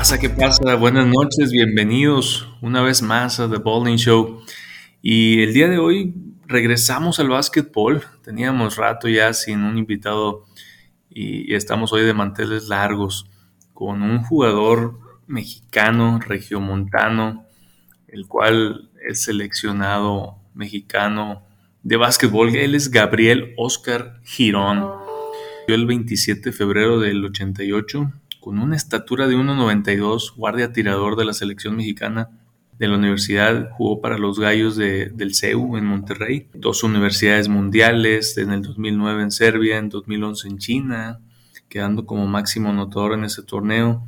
Pasa? ¿Qué pasa? Buenas noches, bienvenidos una vez más a The Bowling Show. Y el día de hoy regresamos al básquetbol. Teníamos rato ya sin un invitado y, estamos hoy de manteles largos con un jugador mexicano, regiomontano, el cual es seleccionado mexicano de básquetbol. Él es Gabriel Oscar Girón. Yo el 27 de febrero del 88, con una estatura de 1,92, guardia tirador de la selección mexicana de la universidad, jugó para los Gallos de, del CEU en Monterrey, dos universidades mundiales, en el 2009 en Serbia, en 2011 en China, quedando como máximo anotador en ese torneo.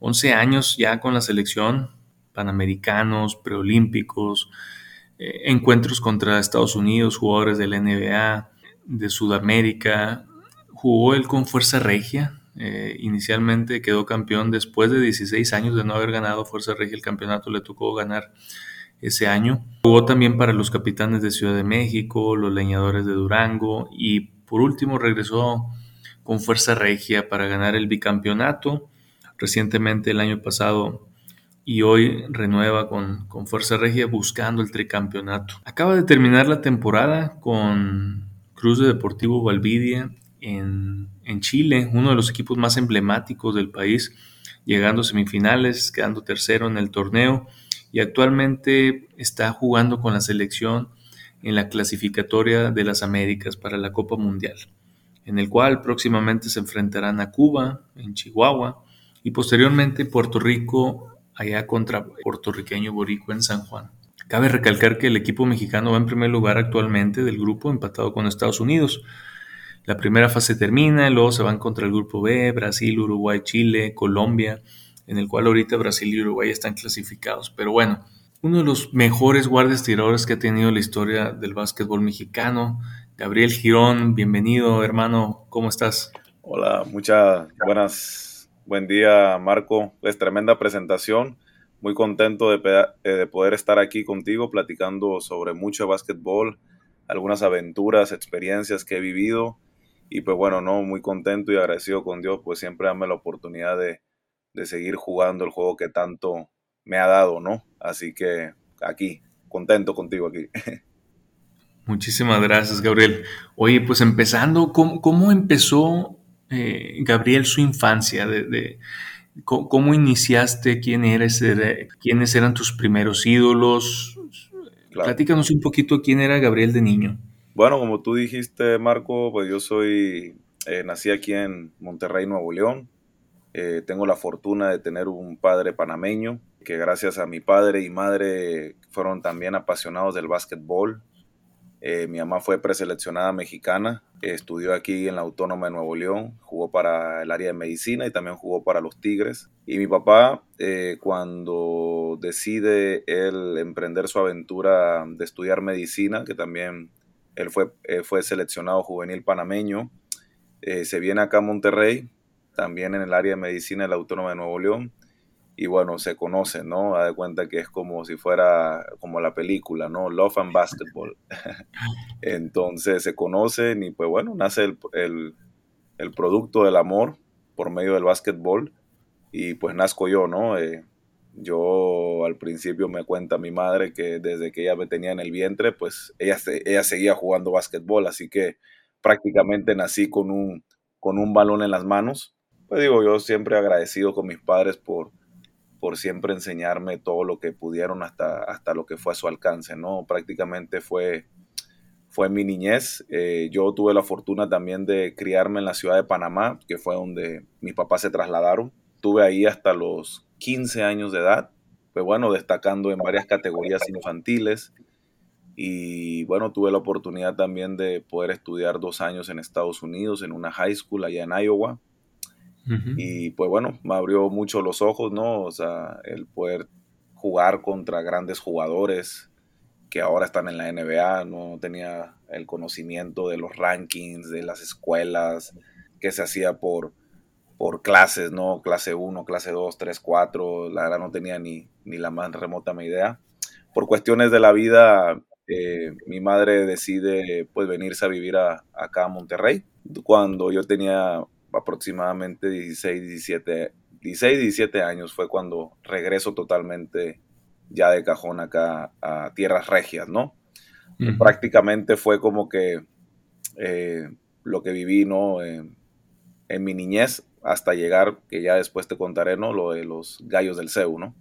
11 años ya con la selección, panamericanos, preolímpicos, eh, encuentros contra Estados Unidos, jugadores de la NBA, de Sudamérica. Jugó él con Fuerza Regia, eh, inicialmente quedó campeón después de 16 años de no haber ganado Fuerza Regia el campeonato, le tocó ganar ese año. Jugó también para los capitanes de Ciudad de México, los leñadores de Durango y por último regresó con Fuerza Regia para ganar el bicampeonato recientemente el año pasado y hoy renueva con, con Fuerza Regia buscando el tricampeonato. Acaba de terminar la temporada con Cruz de Deportivo Valvidia en, Chile, uno de los equipos más emblemáticos del país, llegando a semifinales, quedando tercero en el torneo y actualmente está jugando con la selección en la clasificatoria de las Américas para la Copa Mundial, en el cual próximamente se enfrentarán a Cuba, en Chihuahua, y posteriormente Puerto Rico, allá contra puertorriqueño Borico en San Juan. Cabe recalcar que el equipo mexicano va en primer lugar actualmente del grupo, empatado con Estados Unidos. La primera fase termina, luego se van contra el grupo B, Brasil, Uruguay, Chile, Colombia, en el cual ahorita Brasil y Uruguay están clasificados. Pero bueno, uno de los mejores guardias tiradores que ha tenido la historia del básquetbol mexicano, Gabriel Girón, bienvenido hermano, ¿cómo estás? Hola, muchas buenas, buen día Marco, es tremenda presentación, muy contento de, eh, de poder estar aquí contigo platicando sobre mucho básquetbol, algunas aventuras, experiencias que he vivido y pues bueno, no, muy contento y agradecido con Dios, pues siempre dame la oportunidad de, seguir jugando el juego que tanto me ha dado, ¿no? Así que aquí, contento contigo aquí. Muchísimas gracias, Gabriel. Oye, pues empezando, ¿cómo, empezó eh, Gabriel su infancia? De, ¿cómo, iniciaste? ¿Quién eres? ¿Quiénes eran tus primeros ídolos? Platícanos un poquito quién era Gabriel de niño. Bueno, como tú dijiste, Marco, pues yo soy, eh, nací aquí en Monterrey, Nuevo León. Eh, tengo la fortuna de tener un padre panameño, que gracias a mi padre y madre fueron también apasionados del básquetbol. Eh, mi mamá fue preseleccionada mexicana, estudió aquí en la Autónoma de Nuevo León, jugó para el área de medicina y también jugó para los Tigres. Y mi papá, cuando decide él emprender su aventura de estudiar medicina, que también él fue, eh, fue seleccionado juvenil panameño. Eh, se viene acá a Monterrey, también en el área de medicina de la Autónoma de Nuevo León. Y bueno, se conoce, ¿no? Da de cuenta que es como si fuera como la película, ¿no? Love and Basketball. Entonces se conocen y pues bueno, nace el, el, producto del amor por medio del básquetbol y pues nazco yo, ¿no? Eh, yo al principio me cuenta mi madre que desde que ella me tenía en el vientre, pues ella, ella seguía jugando básquetbol, así que prácticamente nací con un, con un balón en las manos. Pues digo, yo siempre agradecido con mis padres por, por siempre enseñarme todo lo que pudieron hasta, hasta lo que fue a su alcance, ¿no? Prácticamente fue, fue mi niñez. Eh, yo tuve la fortuna también de criarme en la ciudad de Panamá, que fue donde mis papás se trasladaron. Tuve ahí hasta los 15 años de edad, pues bueno, destacando en varias categorías infantiles. Y bueno, tuve la oportunidad también de poder estudiar dos años en Estados Unidos, en una high school allá en Iowa. Y pues bueno, me abrió mucho los ojos, ¿no? O sea, el poder jugar contra grandes jugadores que ahora están en la NBA, no tenía el conocimiento de los rankings, de las escuelas, que se hacía por, por clases, ¿no? Clase 1, clase 2, 3, 4, la verdad no tenía ni, ni la más remota idea. Por cuestiones de la vida, eh, mi madre decide pues venirse a vivir acá a Monterrey. Cuando yo tenía aproximadamente 16, 17, 16, 17 años fue cuando regreso totalmente ya de cajón acá a tierras regias, ¿no? Prácticamente fue como que eh, lo que viví, ¿no? en mi niñez hasta llegar, que ya después te contaré, ¿no? Lo de los gallos del CEU, ¿no?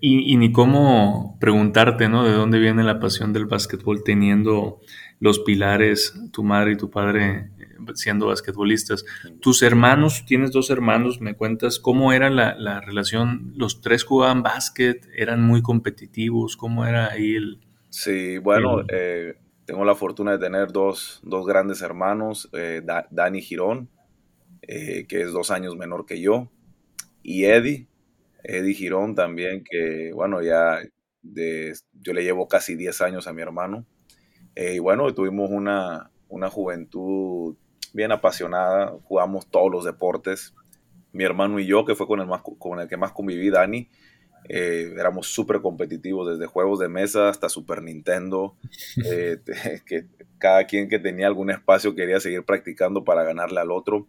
Y, ni cómo preguntarte, ¿no? De dónde viene la pasión del básquetbol teniendo los pilares, tu madre y tu padre eh, siendo basquetbolistas. Tus hermanos, tienes dos hermanos, me cuentas cómo era la, relación, los tres jugaban básquet, eran muy competitivos, cómo era ahí el... Sí, bueno, eh, tengo la fortuna de tener dos, grandes hermanos, eh, Dani Girón, que es dos años menor que yo, y Eddie, Eddie Girón también, que bueno, ya de, yo le llevo casi 10 años a mi hermano. Eh, y bueno, tuvimos una, una juventud bien apasionada, jugamos todos los deportes. Mi hermano y yo, que fue con el, más, con el que más conviví, Dani, eh, éramos súper competitivos, desde juegos de mesa hasta Super Nintendo, eh, que cada quien que tenía algún espacio quería seguir practicando para ganarle al otro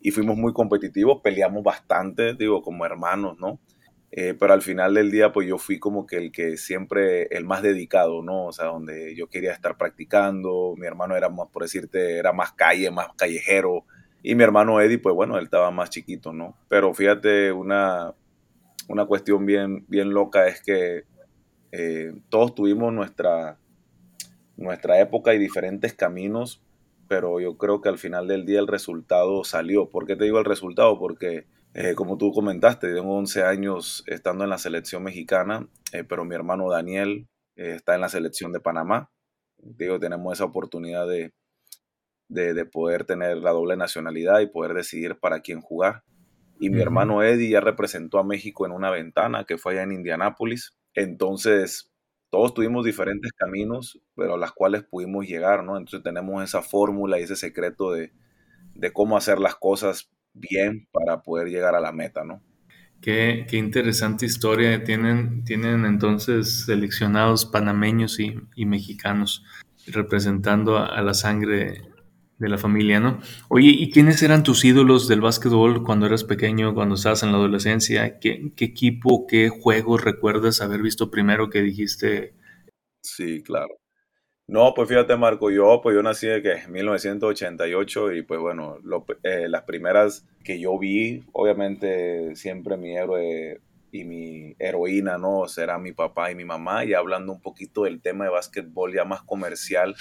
y fuimos muy competitivos, peleamos bastante, digo, como hermanos, ¿no? Eh, pero al final del día, pues yo fui como que el que siempre, el más dedicado, ¿no? O sea, donde yo quería estar practicando, mi hermano era más, por decirte, era más calle, más callejero, y mi hermano Eddie, pues bueno, él estaba más chiquito, ¿no? Pero fíjate, una, una cuestión bien, bien loca es que eh, todos tuvimos nuestra, nuestra época y diferentes caminos, pero yo creo que al final del día el resultado salió. ¿Por qué te digo el resultado? Porque, eh, como tú comentaste, tengo 11 años estando en la selección mexicana, eh, pero mi hermano Daniel eh, está en la selección de Panamá. Digo, tenemos esa oportunidad de, de, poder tener la doble nacionalidad y poder decidir para quién jugar. Y mi hermano Eddie ya representó a México en una ventana que fue allá en Indianápolis. Entonces, todos tuvimos diferentes caminos, pero a las cuales pudimos llegar, ¿no? Entonces tenemos esa fórmula y ese secreto de, cómo hacer las cosas bien para poder llegar a la meta, ¿no? Qué, interesante historia. Tienen, tienen entonces seleccionados panameños y, mexicanos representando a, la sangre de la familia, ¿no? Oye, ¿y quiénes eran tus ídolos del básquetbol cuando eras pequeño, cuando estabas en la adolescencia? ¿Qué, equipo, qué juegos recuerdas haber visto primero que dijiste? Sí, claro. No, pues fíjate, Marco, yo, pues yo nací en 1988 y pues bueno, eh, las primeras que yo vi, obviamente siempre mi héroe y mi heroína, ¿no? Será mi papá y mi mamá. Y hablando un poquito del tema de básquetbol ya más comercial,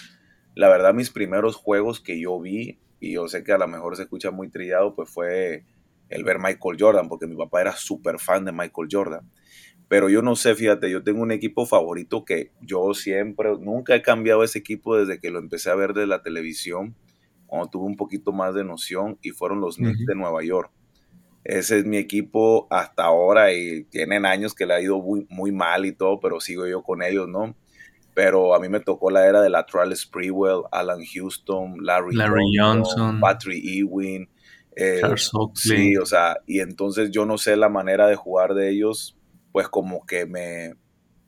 la verdad mis primeros juegos que yo vi, y yo sé que a lo mejor se escucha muy trillado, pues fue el ver Michael Jordan, porque mi papá era súper fan de Michael Jordan. Pero yo no sé, fíjate, yo tengo un equipo favorito que yo siempre, nunca he cambiado ese equipo desde que lo empecé a ver de la televisión, cuando tuve un poquito más de noción, y fueron los Knicks de Nueva York. Ese es mi equipo hasta ahora y tienen años que le ha ido muy, muy mal y todo, pero sigo yo con ellos, ¿no? Pero a mí me tocó la era de la Sprewell, Alan Houston, Larry, Johnson, Patrick Ewing, eh, Sí, o sea, y entonces yo no sé la manera de jugar de ellos, pues como que me,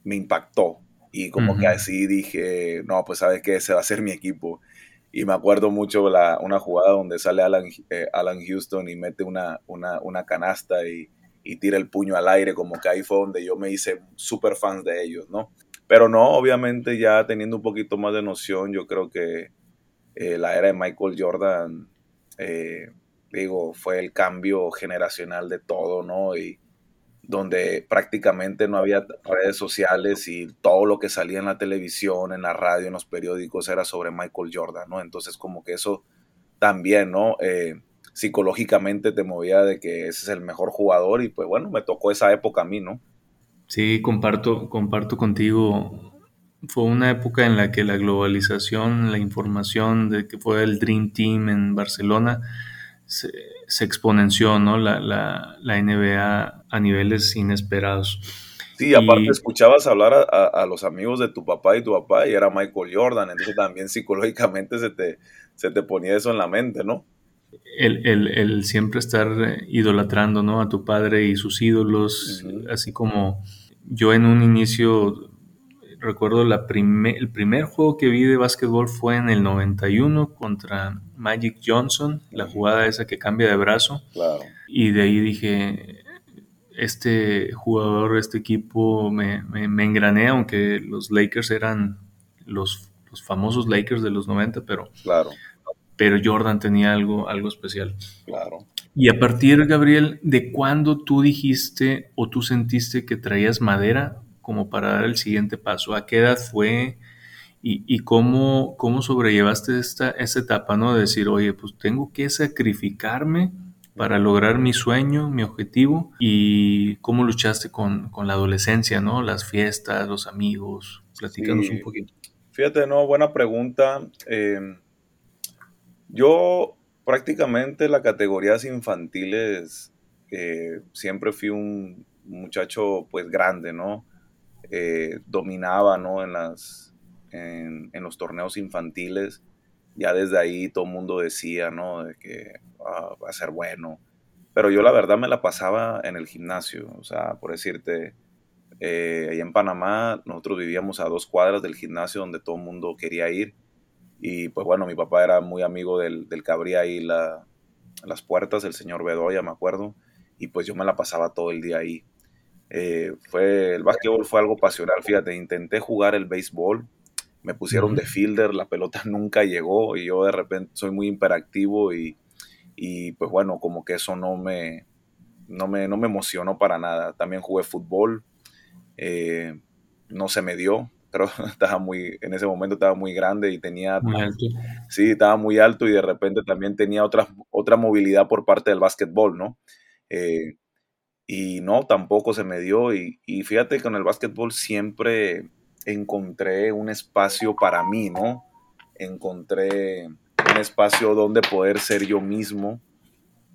me impactó. Y como que así dije, no, pues sabes que ese va a ser mi equipo. Y me acuerdo mucho la, una jugada donde sale Alan, eh, Alan Houston y mete una, una, una canasta y, y, tira el puño al aire, como que ahí fue donde yo me hice súper fan de ellos, ¿no? Pero no, obviamente ya teniendo un poquito más de noción, yo creo que eh, la era de Michael Jordan, eh, digo, fue el cambio generacional de todo, ¿no? Y donde prácticamente no había redes sociales y todo lo que salía en la televisión, en la radio, en los periódicos era sobre Michael Jordan, ¿no? Entonces como que eso también, ¿no? Eh, psicológicamente te movía de que ese es el mejor jugador y pues bueno, me tocó esa época a mí, ¿no? Sí, comparto, comparto contigo. Fue una época en la que la globalización, la información de que fue el Dream Team en Barcelona, se, exponenció, ¿no? La, la, NBA a niveles inesperados. Sí, aparte escuchabas hablar a, los amigos de tu papá y tu papá y era Michael Jordan, entonces también psicológicamente se te, se te ponía eso en la mente, ¿no? El, siempre estar idolatrando, ¿no? A tu padre y sus ídolos, así como yo en un inicio recuerdo la el primer juego que vi de básquetbol fue en el 91 contra Magic Johnson, la jugada esa que cambia de brazo. Y de ahí dije, este jugador, este equipo me, me, engrané, aunque los Lakers eran los, los, famosos Lakers de los 90, pero, claro. pero Jordan tenía algo, algo especial. Claro. Y a partir, Gabriel, ¿de cuándo tú dijiste o tú sentiste que traías madera como para dar el siguiente paso? ¿A qué edad fue? ¿Y, cómo, cómo sobrellevaste esta, esta etapa, ¿no? De decir, oye, pues tengo que sacrificarme para lograr mi sueño, mi objetivo, y cómo luchaste con, la adolescencia, ¿no? Las fiestas, los amigos. Platícanos un poquito. Fíjate, no, buena pregunta. Em, yo prácticamente las categorías infantiles eh, siempre fui un muchacho pues grande, ¿no? Eh, dominaba ¿no? en, las, en, los torneos infantiles. Ya desde ahí todo el mundo decía ¿no? de que ah, va a ser bueno. Pero yo la verdad me la pasaba en el gimnasio. O sea, por decirte, eh, en Panamá nosotros vivíamos a dos cuadras del gimnasio donde todo el mundo quería ir. Y pues bueno, mi papá era muy amigo del, del que abría ahí la, las puertas, el señor Bedoya, me acuerdo. Y pues yo me la pasaba todo el día ahí. Eh, fue, el básquetbol fue algo pasional, fíjate, intenté jugar el béisbol, me pusieron de fielder, la pelota nunca llegó y yo de repente soy muy imperactivo y, y pues bueno, como que eso no me, no me, no me emocionó para nada. También jugué fútbol, eh, no se me dio, pero estaba muy, en ese momento estaba muy grande y tenía... Muy alto. Sí, estaba muy alto y de repente también tenía otra, otra movilidad por parte del básquetbol, ¿no? Eh, y no, tampoco se me dio. Y, fíjate que con el básquetbol siempre encontré un espacio para mí, ¿no? Encontré un espacio donde poder ser yo mismo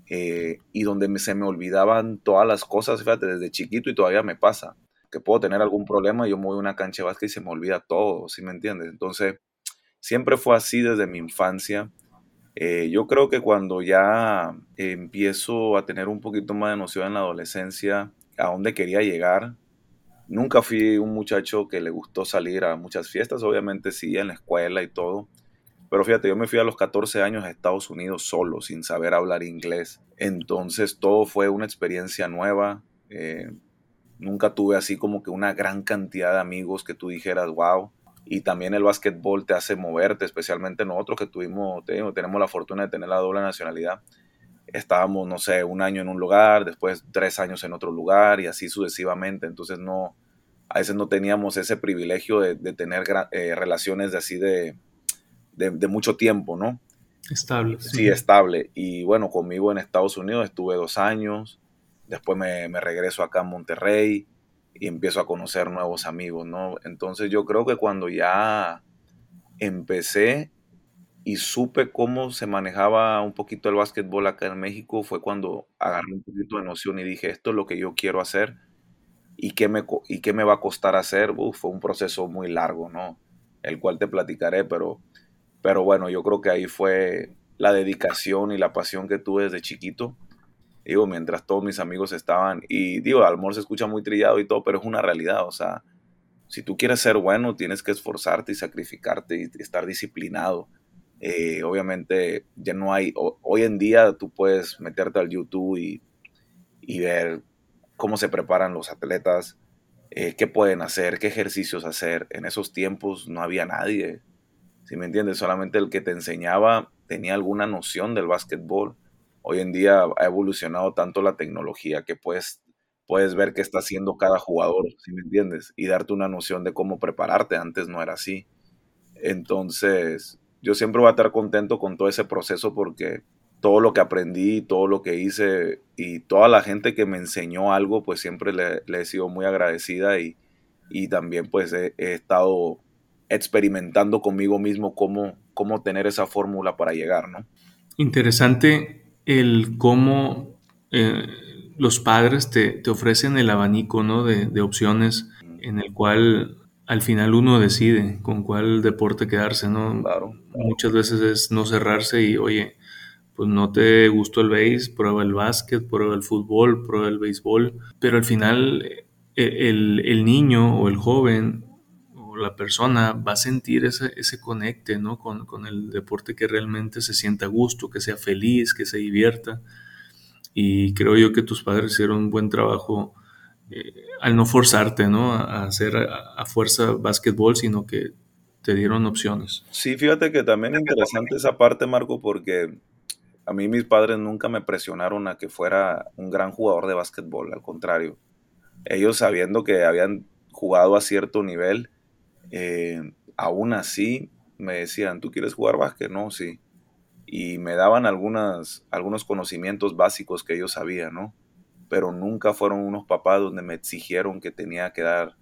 eh, y donde se me olvidaban todas las cosas, fíjate, desde chiquito y todavía me pasa, que puedo tener algún problema, yo me voy una cancha de y se me olvida todo, ¿sí me entiendes? Entonces, siempre fue así desde mi infancia eh, yo creo que cuando ya empiezo a tener un poquito más de noción en la adolescencia, a dónde quería llegar, nunca fui un muchacho que le gustó salir a muchas fiestas, obviamente sí, en la escuela y todo. Pero fíjate, yo me fui a los 14 años a Estados Unidos solo, sin saber hablar inglés. Entonces todo fue una experiencia nueva. Eh, nunca tuve así como que una gran cantidad de amigos que tú dijeras, wow, y también el básquetbol te hace moverte, especialmente nosotros que tuvimos, tenemos la fortuna de tener la doble nacionalidad. Estábamos, no sé, un año en un lugar, después tres años en otro lugar y así sucesivamente. Entonces no, a veces no teníamos ese privilegio de, tener eh, relaciones de así de, de, mucho tiempo, ¿no? Estable. Sí, estable. Y bueno, conmigo en Estados Unidos estuve dos años, después me, me regreso acá a Monterrey y empiezo a conocer nuevos amigos, ¿no? Entonces yo creo que cuando ya empecé y supe cómo se manejaba un poquito el básquetbol acá en México, fue cuando agarré un poquito de noción y dije, esto es lo que yo quiero hacer y qué me, y qué me va a costar hacer. fue un proceso muy largo, ¿no? El cual te platicaré, pero, pero bueno, yo creo que ahí fue la dedicación y la pasión que tuve desde chiquito digo, mientras todos mis amigos estaban, y digo, al se escucha muy trillado y todo, pero es una realidad, o sea, si tú quieres ser bueno, tienes que esforzarte y sacrificarte y estar disciplinado. Eh, obviamente ya no hay, hoy en día tú puedes meterte al YouTube y, ver cómo se preparan los atletas, eh, qué pueden hacer, qué ejercicios hacer. En esos tiempos no había nadie, si me entiendes, solamente el que te enseñaba tenía alguna noción del básquetbol hoy en día ha evolucionado tanto la tecnología que puedes, puedes ver qué está haciendo cada jugador, si me entiendes? Y darte una noción de cómo prepararte. Antes no era así. Entonces, yo siempre voy a estar contento con todo ese proceso porque todo lo que aprendí, todo lo que hice y toda la gente que me enseñó algo, pues siempre le, he sido muy agradecida y, también pues he, estado experimentando conmigo mismo cómo, cómo tener esa fórmula para llegar, ¿no? Interesante el cómo eh, los padres te, ofrecen el abanico ¿no? de, opciones en el cual al final uno decide con cuál deporte quedarse, ¿no? Muchas veces es no cerrarse y, oye, pues no te gustó el béis, prueba el básquet, prueba el fútbol, prueba el béisbol, pero al final eh, el, el niño o el joven o la persona va a sentir ese, ese conecte ¿no? con, con, el deporte que realmente se sienta a gusto, que sea feliz, que se divierta. Y creo yo que tus padres hicieron un buen trabajo eh, al no forzarte ¿no? a, hacer a, a fuerza básquetbol, sino que te dieron opciones. Sí, fíjate que también es interesante esa parte, Marco, porque a mí mis padres nunca me presionaron a que fuera un gran jugador de básquetbol, al contrario. Ellos sabiendo que habían jugado a cierto nivel, eh, aún así me decían, ¿tú quieres jugar básquet? No, sí. Y me daban algunas, algunos conocimientos básicos que ellos sabían, ¿no? Pero nunca fueron unos papás donde me exigieron que tenía que dar,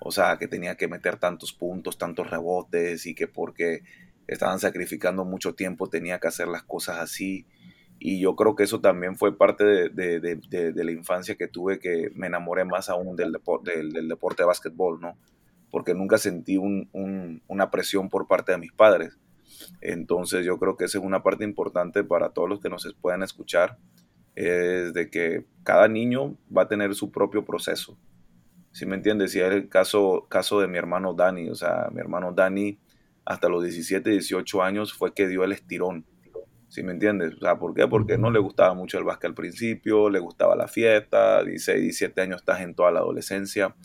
o sea, que tenía que meter tantos puntos, tantos rebotes y que porque estaban sacrificando mucho tiempo, tenía que hacer las cosas así. Y yo creo que eso también fue parte de, la infancia que tuve, que me enamoré más aún del, del, deporte de básquetbol, ¿no? Porque nunca sentí una presión por parte de mis padres. Entonces yo creo que esa es una parte importante para todos los que nos puedan escuchar, es de que cada niño va a tener su propio proceso. ¿Sí me entiendes? Si es el caso, caso de mi hermano Dani, o sea, mi hermano Dani hasta los 17, 18 años fue que dio el estirón. ¿Sí me entiendes? O sea, ¿por qué? Porque no le gustaba mucho el básquet al principio, le gustaba la fiesta, 16, 17 años estás en toda la adolescencia.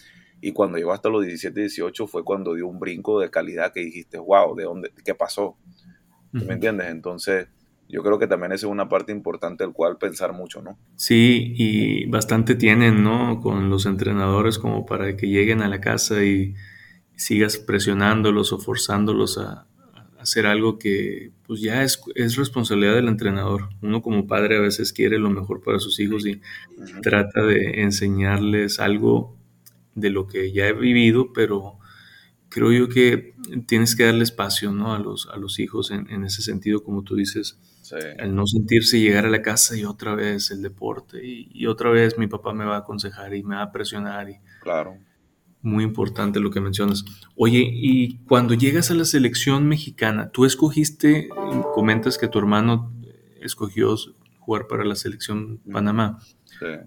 Y cuando llegó hasta los 17, 18 fue cuando dio un brinco de calidad que dijiste, wow, ¿de dónde? ¿Qué pasó? ¿Sí me entiendes? Entonces, yo creo que también esa es una parte importante del cual pensar mucho, ¿no? Sí, y bastante tienen, ¿no? Con los entrenadores como para que lleguen a la casa y sigas presionándolos o forzándolos a, hacer algo que pues ya es, es, responsabilidad del entrenador. Uno como padre a veces quiere lo mejor para sus hijos y trata de enseñarles algo de lo que ya he vivido, pero creo yo que tienes que darle espacio ¿no? a, los, a los hijos en, ese sentido, como tú dices, al no sentirse llegar a la casa y otra vez el deporte y, y, otra vez mi papá me va a aconsejar y me va a presionar. Y, claro muy importante lo que mencionas. Oye, y cuando llegas a la selección mexicana, tú escogiste, comentas que tu hermano escogió jugar para la selección Panamá.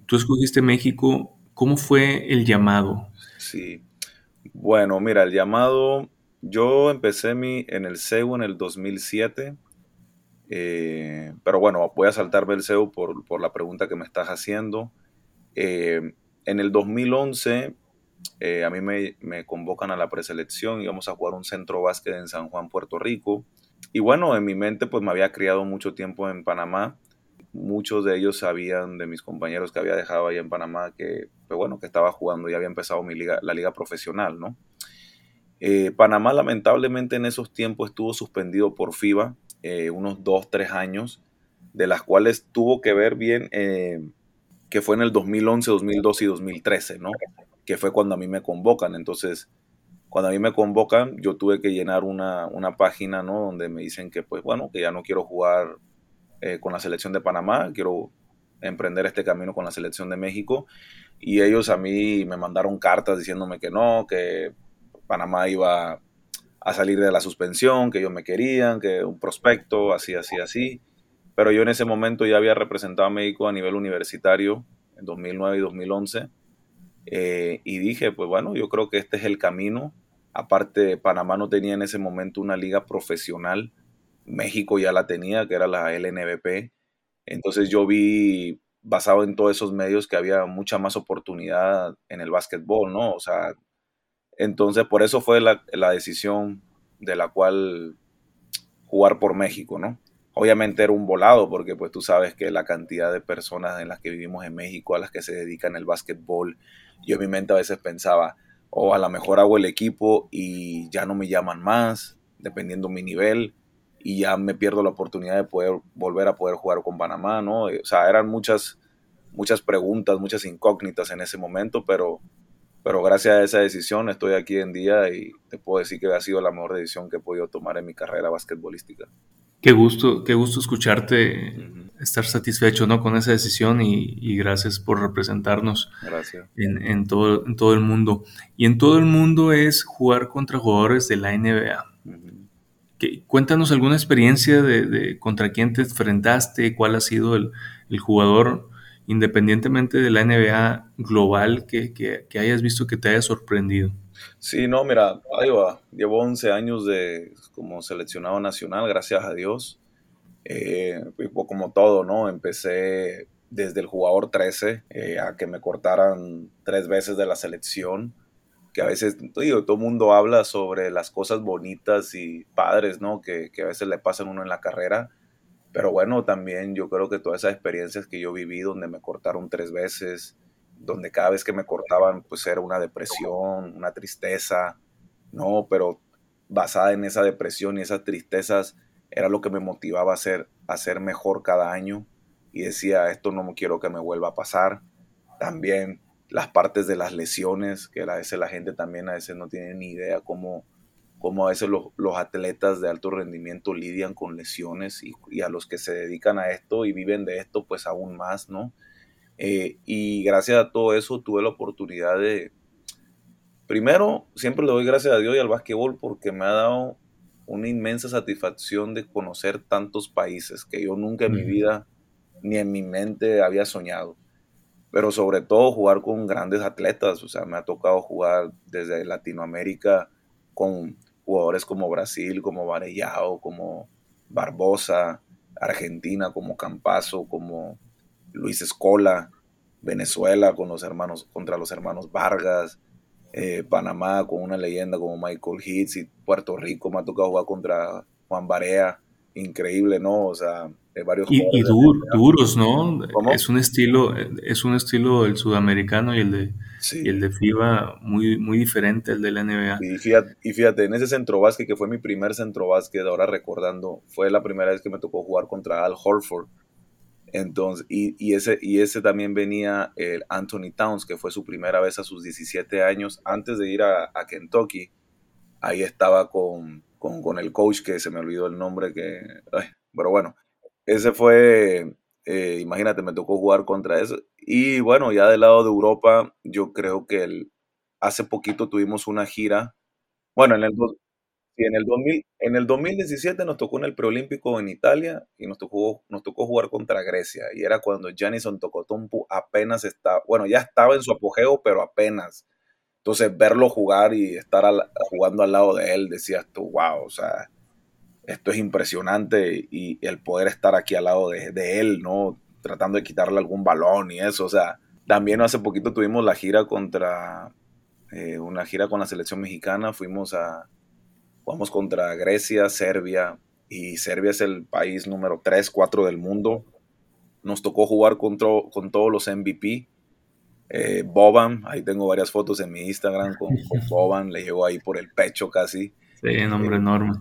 Tú escogiste México. ¿Cómo fue el llamado? Sí. Bueno, mira, el llamado, yo empecé mi, en el CEU en el 2007. Eh, pero bueno, voy a saltarme el CEU por, por, la pregunta que me estás haciendo. Eh, en el 2011 eh, a mí me, convocan a la preselección y vamos a jugar un centro básquet en San Juan, Puerto Rico. Y bueno, en mi mente pues me había criado mucho tiempo en Panamá. Muchos de ellos sabían de mis compañeros que había dejado ahí en Panamá que, pues bueno, que estaba jugando y había empezado mi liga, la liga profesional, ¿no? Eh, Panamá lamentablemente en esos tiempos estuvo suspendido por FIBA eh, unos dos, tres años, de las cuales tuvo que ver bien que fue en el 2011, 2012 y 2013, ¿no? que fue cuando a mí me convocan. Entonces, cuando a mí me convocan, yo tuve que llenar una, página, ¿no? Donde me dicen que, pues bueno, que ya no quiero jugar eh, con la selección de Panamá, quiero emprender este camino con la selección de México. Y ellos a mí me mandaron cartas diciéndome que no, que Panamá iba a salir de la suspensión, que ellos me querían, que un prospecto, así, así, así. Pero yo en ese momento ya había representado a México a nivel universitario en 2009 y 2011 eh, y dije, pues bueno, yo creo que este es el camino. Aparte, Panamá no tenía en ese momento una liga profesional. México ya la tenía, que era la LNBP. Entonces yo vi, basado en todos esos medios, que había mucha más oportunidad en el básquetbol, ¿no? O sea, entonces por eso fue la, la decisión de la cual jugar por México, ¿no? Obviamente era un volado porque pues tú sabes que la cantidad de personas en las que vivimos en México, a las que se dedican el básquetbol, yo en mi mente a veces pensaba, o oh, a lo mejor hago el equipo y ya no me llaman más, dependiendo mi nivel, y ya me pierdo la oportunidad de poder volver a poder jugar con Panamá, ¿no? O sea, eran muchas, muchas preguntas, muchas incógnitas en ese momento, pero, pero gracias a esa decisión estoy aquí en día y te puedo decir que ha sido la mejor decisión que he podido tomar en mi carrera basquetbolística. Qué gusto, qué gusto escucharte estar satisfecho ¿no? con esa decisión y, gracias por representarnos En, todo, en todo el mundo. Y en todo el mundo es jugar contra jugadores de la NBA. Cuéntanos alguna experiencia de, contra quién te enfrentaste, cuál ha sido el, jugador, independientemente de la NBA global, que, hayas visto que te haya sorprendido. Sí, no, mira, ahí va. Llevo 11 años de como seleccionado nacional, gracias a Dios. Eh, pues, como todo, ¿no? Empecé desde el jugador 13 eh, a que me cortaran tres veces de la selección, que a veces, digo, todo mundo habla sobre las cosas bonitas y padres, ¿no? Que, que a veces le pasan uno en la carrera, pero bueno, también yo creo que todas esas experiencias que yo viví donde me cortaron tres veces, donde cada vez que me cortaban pues era una depresión, una tristeza, ¿no? Pero basada en esa depresión y esas tristezas era lo que me motivaba a ser, a ser mejor cada año y decía, esto no quiero que me vuelva a pasar. También las partes de las lesiones, que a veces la gente también a veces no tiene ni idea cómo, cómo a veces los, atletas de alto rendimiento lidian con lesiones y, a los que se dedican a esto y viven de esto, pues aún más, ¿no? Eh, y gracias a todo eso tuve la oportunidad de, primero, siempre le doy gracias a Dios y al básquetbol porque me ha dado una inmensa satisfacción de conocer tantos países que yo nunca en mi vida ni en mi mente había soñado. Pero sobre todo jugar con grandes atletas, o sea, me ha tocado jugar desde Latinoamérica con jugadores como Brasil, como Varellao, como Barbosa, Argentina como Campazo, como Luis Escola, Venezuela con los hermanos, contra los hermanos Vargas, eh, Panamá con una leyenda como Michael Hitz y Puerto Rico. Me ha tocado jugar contra Juan Barea, increíble, ¿no? O sea, de varios y, y duros, ¿no? Es un estilo, es un estilo el sudamericano y el de el de FIBA muy, muy diferente al de la NBA. Y fíjate, y fíjate, en ese centro básquet que fue mi primer centro básquet, ahora recordando, fue la primera vez que me tocó jugar contra Al Horford entonces, y, ese, y ese también venía el Anthony Towns, que fue su primera vez a sus 17 años, antes de ir a, Kentucky. Ahí estaba con, el coach, que se me olvidó el nombre, que, pero bueno, ese fue, eh, imagínate, me tocó jugar contra eso. Y bueno, ya del lado de Europa, yo creo que el, hace poquito tuvimos una gira, bueno, en el, en el, 2000, en el 2017 nos tocó en el preolímpico en Italia y nos tocó, nos tocó jugar contra Grecia. Y era cuando Janison Tokotompu apenas estaba, bueno, ya estaba en su apogeo, pero apenas. Entonces, verlo jugar y estar jugando al lado de él, decías tú, wow, o sea, esto es impresionante y el poder estar aquí al lado de, de él, ¿no? Tratando de quitarle algún balón y eso, o sea, también hace poquito tuvimos la gira contra, eh, una gira con la selección mexicana, fuimos a, Jugamos contra Grecia, Serbia, y Serbia es el país número 3, 4 del mundo. Nos tocó jugar con, con todos los MVP. Eh, Boban, ahí tengo varias fotos en mi Instagram con, Boban, le llegó ahí por el pecho casi. Sí, nombre enorme.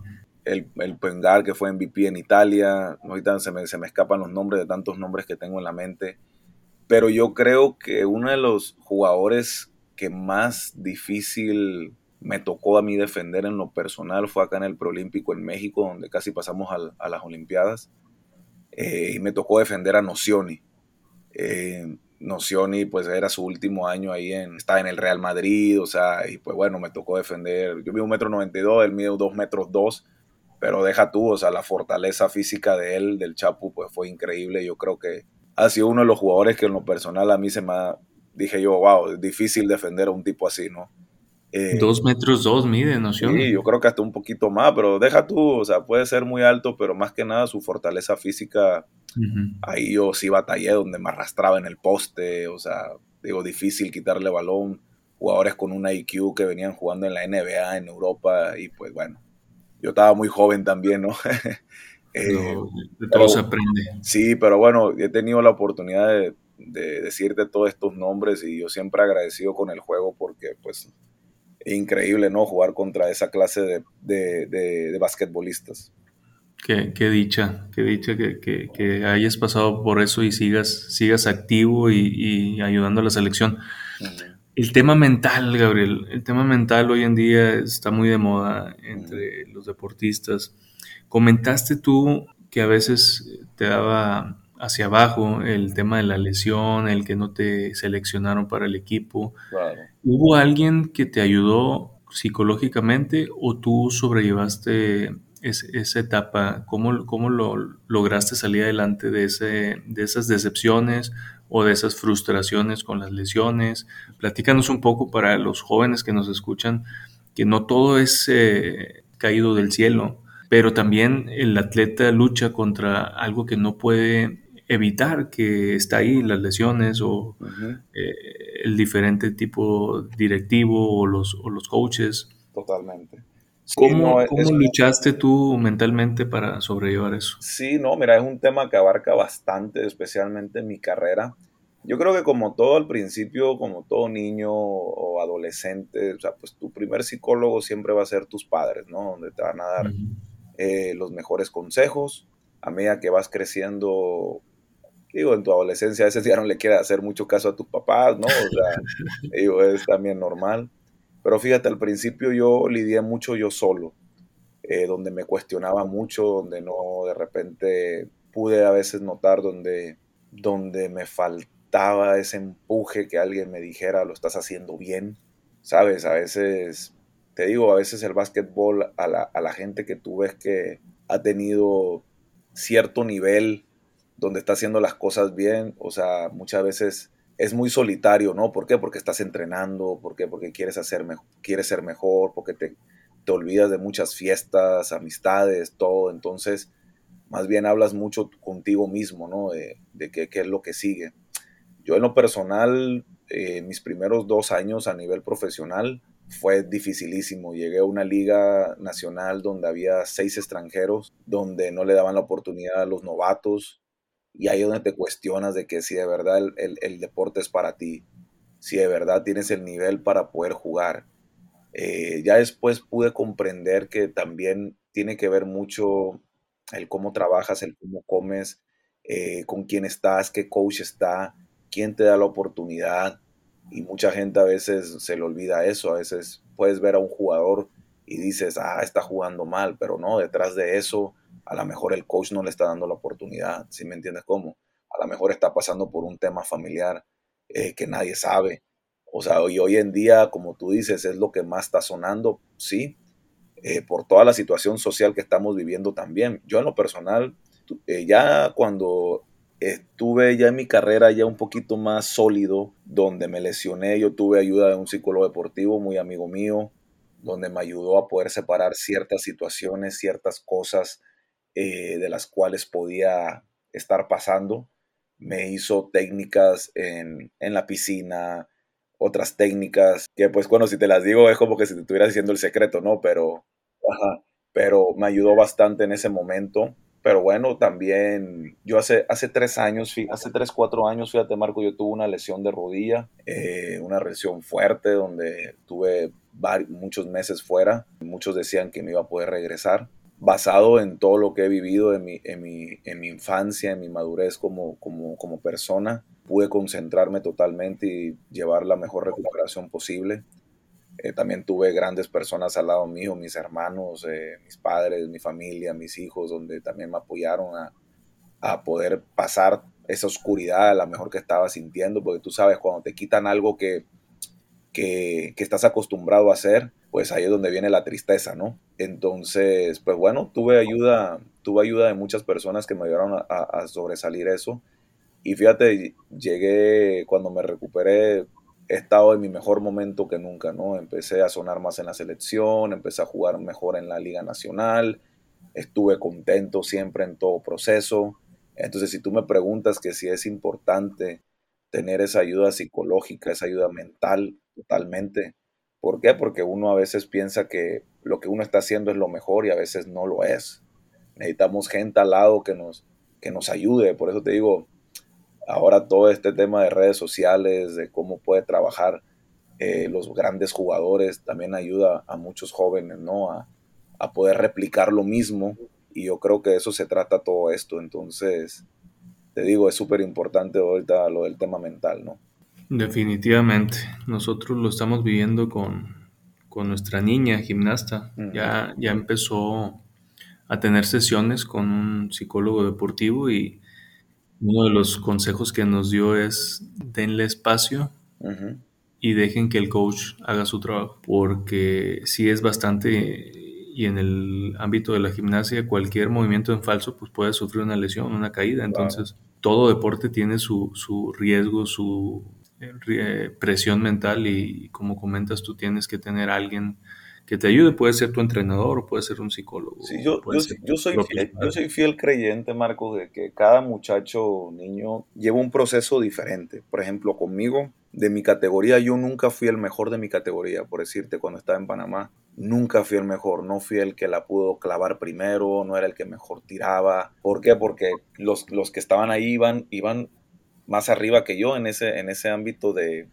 El, el Pengar, que fue MVP en Italia. Ahorita se me, se me escapan los nombres de tantos nombres que tengo en la mente. Pero yo creo que uno de los jugadores que más difícil me tocó a mí defender en lo personal fue acá en el Proolímpico en México, donde casi pasamos a, las Olimpiadas. Eh, y me tocó defender a Nocioni. Eh, Nocioni, pues era su último año ahí, en, estaba en el Real Madrid, o sea, y pues bueno, me tocó defender. Yo vi un metro noventa y dos, él mide dos metros dos, pero deja tú, o sea, la fortaleza física de él, del Chapu, pues fue increíble. Yo creo que ha sido uno de los jugadores que en lo personal a mí se me ha, dije yo, wow, es difícil defender a un tipo así, ¿no? Eh, dos metros dos mide, ¿no? Sí, yo creo que hasta un poquito más, pero deja tú, o sea, puede ser muy alto, pero más que nada su fortaleza física, ahí yo sí batallé donde me arrastraba en el poste, o sea, digo, difícil quitarle balón, jugadores con un IQ que venían jugando en la NBA, en Europa, y pues bueno, yo estaba muy joven también, ¿no? eh, de todo se aprende. Sí, pero bueno, he tenido la oportunidad de, de decirte todos estos nombres y yo siempre agradecido con el juego porque pues increíble, ¿no? Jugar contra esa clase de, de, basquetbolistas. Qué, dicha, qué dicha que, hayas pasado por eso y sigas, sigas activo y, ayudando a la selección. El tema mental, Gabriel, el tema mental hoy en día está muy de moda entre los deportistas. Comentaste tú que a veces te daba hacia abajo, el tema de la lesión, el que no te seleccionaron para el equipo. ¿Hubo alguien que te ayudó psicológicamente o tú sobrellevaste esa etapa? ¿Cómo, ¿Cómo, lo lograste salir adelante de, ese, de esas decepciones o de esas frustraciones con las lesiones? Platícanos un poco para los jóvenes que nos escuchan, que no todo es eh, caído del cielo, pero también el atleta lucha contra algo que no puede evitar que está ahí, las lesiones o eh, el diferente tipo directivo o los, o los coaches. Totalmente. ¿Cómo, luchaste tú mentalmente para sobrellevar eso? Sí, no, mira, es un tema que abarca bastante, especialmente en mi carrera. Yo creo que como todo al principio, como todo niño o adolescente, o sea, pues tu primer psicólogo siempre va a ser tus padres, ¿no? Donde te van a dar eh, los mejores consejos. A medida que vas creciendo, digo, en tu adolescencia a veces ya no le quieres hacer mucho caso a tus papás, ¿no? O sea, digo, es también normal. Pero fíjate, al principio yo lidié mucho yo solo, eh, donde me cuestionaba mucho, donde no de repente pude a veces notar donde, donde me faltaba ese empuje que alguien me dijera, lo estás haciendo bien, ¿sabes? A veces, te digo, a veces el básquetbol a la, a la gente que tú ves que ha tenido cierto nivel donde está haciendo las cosas bien, o sea, muchas veces es muy solitario, ¿no? ¿Por qué? Porque estás entrenando, ¿por qué? Porque quieres, hacer quieres ser mejor, porque te, te olvidas de muchas fiestas, amistades, todo, entonces más bien hablas mucho contigo mismo, ¿no? De, de qué, qué, es lo que sigue. Yo en lo personal, eh, mis primeros dos años a nivel profesional fue dificilísimo. Llegué a una liga nacional donde había seis extranjeros, donde no le daban la oportunidad a los novatos, y ahí es donde te cuestionas de que si de verdad el, deporte es para ti, si de verdad tienes el nivel para poder jugar. Eh, ya después pude comprender que también tiene que ver mucho el cómo trabajas, el cómo comes, eh, con quién estás, qué coach está, quién te da la oportunidad. Y mucha gente a veces se le olvida eso, a veces puedes ver a un jugador y dices, ah, está jugando mal, pero no, detrás de eso a lo mejor el coach no le está dando la oportunidad, ¿sí me entiendes cómo? A lo mejor está pasando por un tema familiar eh, que nadie sabe. O sea, hoy, hoy en día, como tú dices, es lo que más está sonando, sí, eh, por toda la situación social que estamos viviendo también. Yo en lo personal, eh, ya cuando estuve ya en mi carrera ya un poquito más sólido, donde me lesioné, yo tuve ayuda de un psicólogo deportivo muy amigo mío, donde me ayudó a poder separar ciertas situaciones, ciertas cosas eh, de las cuales podía estar pasando. Me hizo técnicas en, la piscina, otras técnicas que pues cuando si te las digo es como que si te estuvieras diciendo el secreto, ¿no? Pero, pero me ayudó bastante en ese momento. Pero bueno, también yo hace, hace tres años, hace tres, cuatro años, fíjate Marco, yo tuve una lesión de rodilla, eh, una lesión fuerte donde tuve muchos meses fuera. Muchos decían que me iba a poder regresar basado en todo lo que he vivido en mi, en mi, en mi infancia, en mi madurez como, como, como, persona, pude concentrarme totalmente y llevar la mejor recuperación posible. Eh, también tuve grandes personas al lado mío, mis hermanos, eh, mis padres, mi familia, mis hijos, donde también me apoyaron a, a poder pasar esa oscuridad a la mejor que estaba sintiendo, porque tú sabes, cuando te quitan algo que, que, que estás acostumbrado a hacer, pues ahí es donde viene la tristeza, ¿no? Entonces, pues bueno, tuve ayuda, tuve ayuda de muchas personas que me ayudaron a, sobresalir eso. Y fíjate, llegué, cuando me recuperé, he estado en mi mejor momento que nunca, ¿no? Empecé a sonar más en la selección, empecé a jugar mejor en la Liga Nacional, estuve contento siempre en todo proceso. Entonces, si tú me preguntas que si es importante tener esa ayuda psicológica, esa ayuda mental, totalmente. ¿Por qué? Porque uno a veces piensa que lo que uno está haciendo es lo mejor y a veces no lo es. Necesitamos gente al lado que nos, que nos ayude. Por eso te digo, ahora todo este tema de redes sociales, de cómo puede trabajar eh, los grandes jugadores, también ayuda a muchos jóvenes, ¿no? A, a poder replicar lo mismo. Y yo creo que de eso se trata todo esto. Entonces, te digo, es súper importante ahorita lo del tema mental, ¿no? Definitivamente. Nosotros lo estamos viviendo con, nuestra niña gimnasta. ya, ya empezó a tener sesiones con un psicólogo deportivo y, uno de los consejos que nos dio es denle espacio y dejen que el coach haga su trabajo, porque sí es bastante, y en el ámbito de la gimnasia, cualquier movimiento en falso pues puede sufrir una lesión, una caída, entonces todo deporte tiene su, su riesgo, su eh, presión mental y como comentas tú tienes que tener a alguien que te ayude, puede ser tu entrenador o puede ser un psicólogo. Sí, yo, yo, soy fiel, yo soy fiel creyente, Marcos, de que cada muchacho niño lleva un proceso diferente. Por ejemplo, conmigo, de mi categoría, yo nunca fui el mejor de mi categoría, por decirte, cuando estaba en Panamá. Nunca fui el mejor, no fui el que la pudo clavar primero, no era el que mejor tiraba. ¿Por qué? Porque los, los que estaban ahí iban, iban más arriba que yo en ese, en ese ámbito de,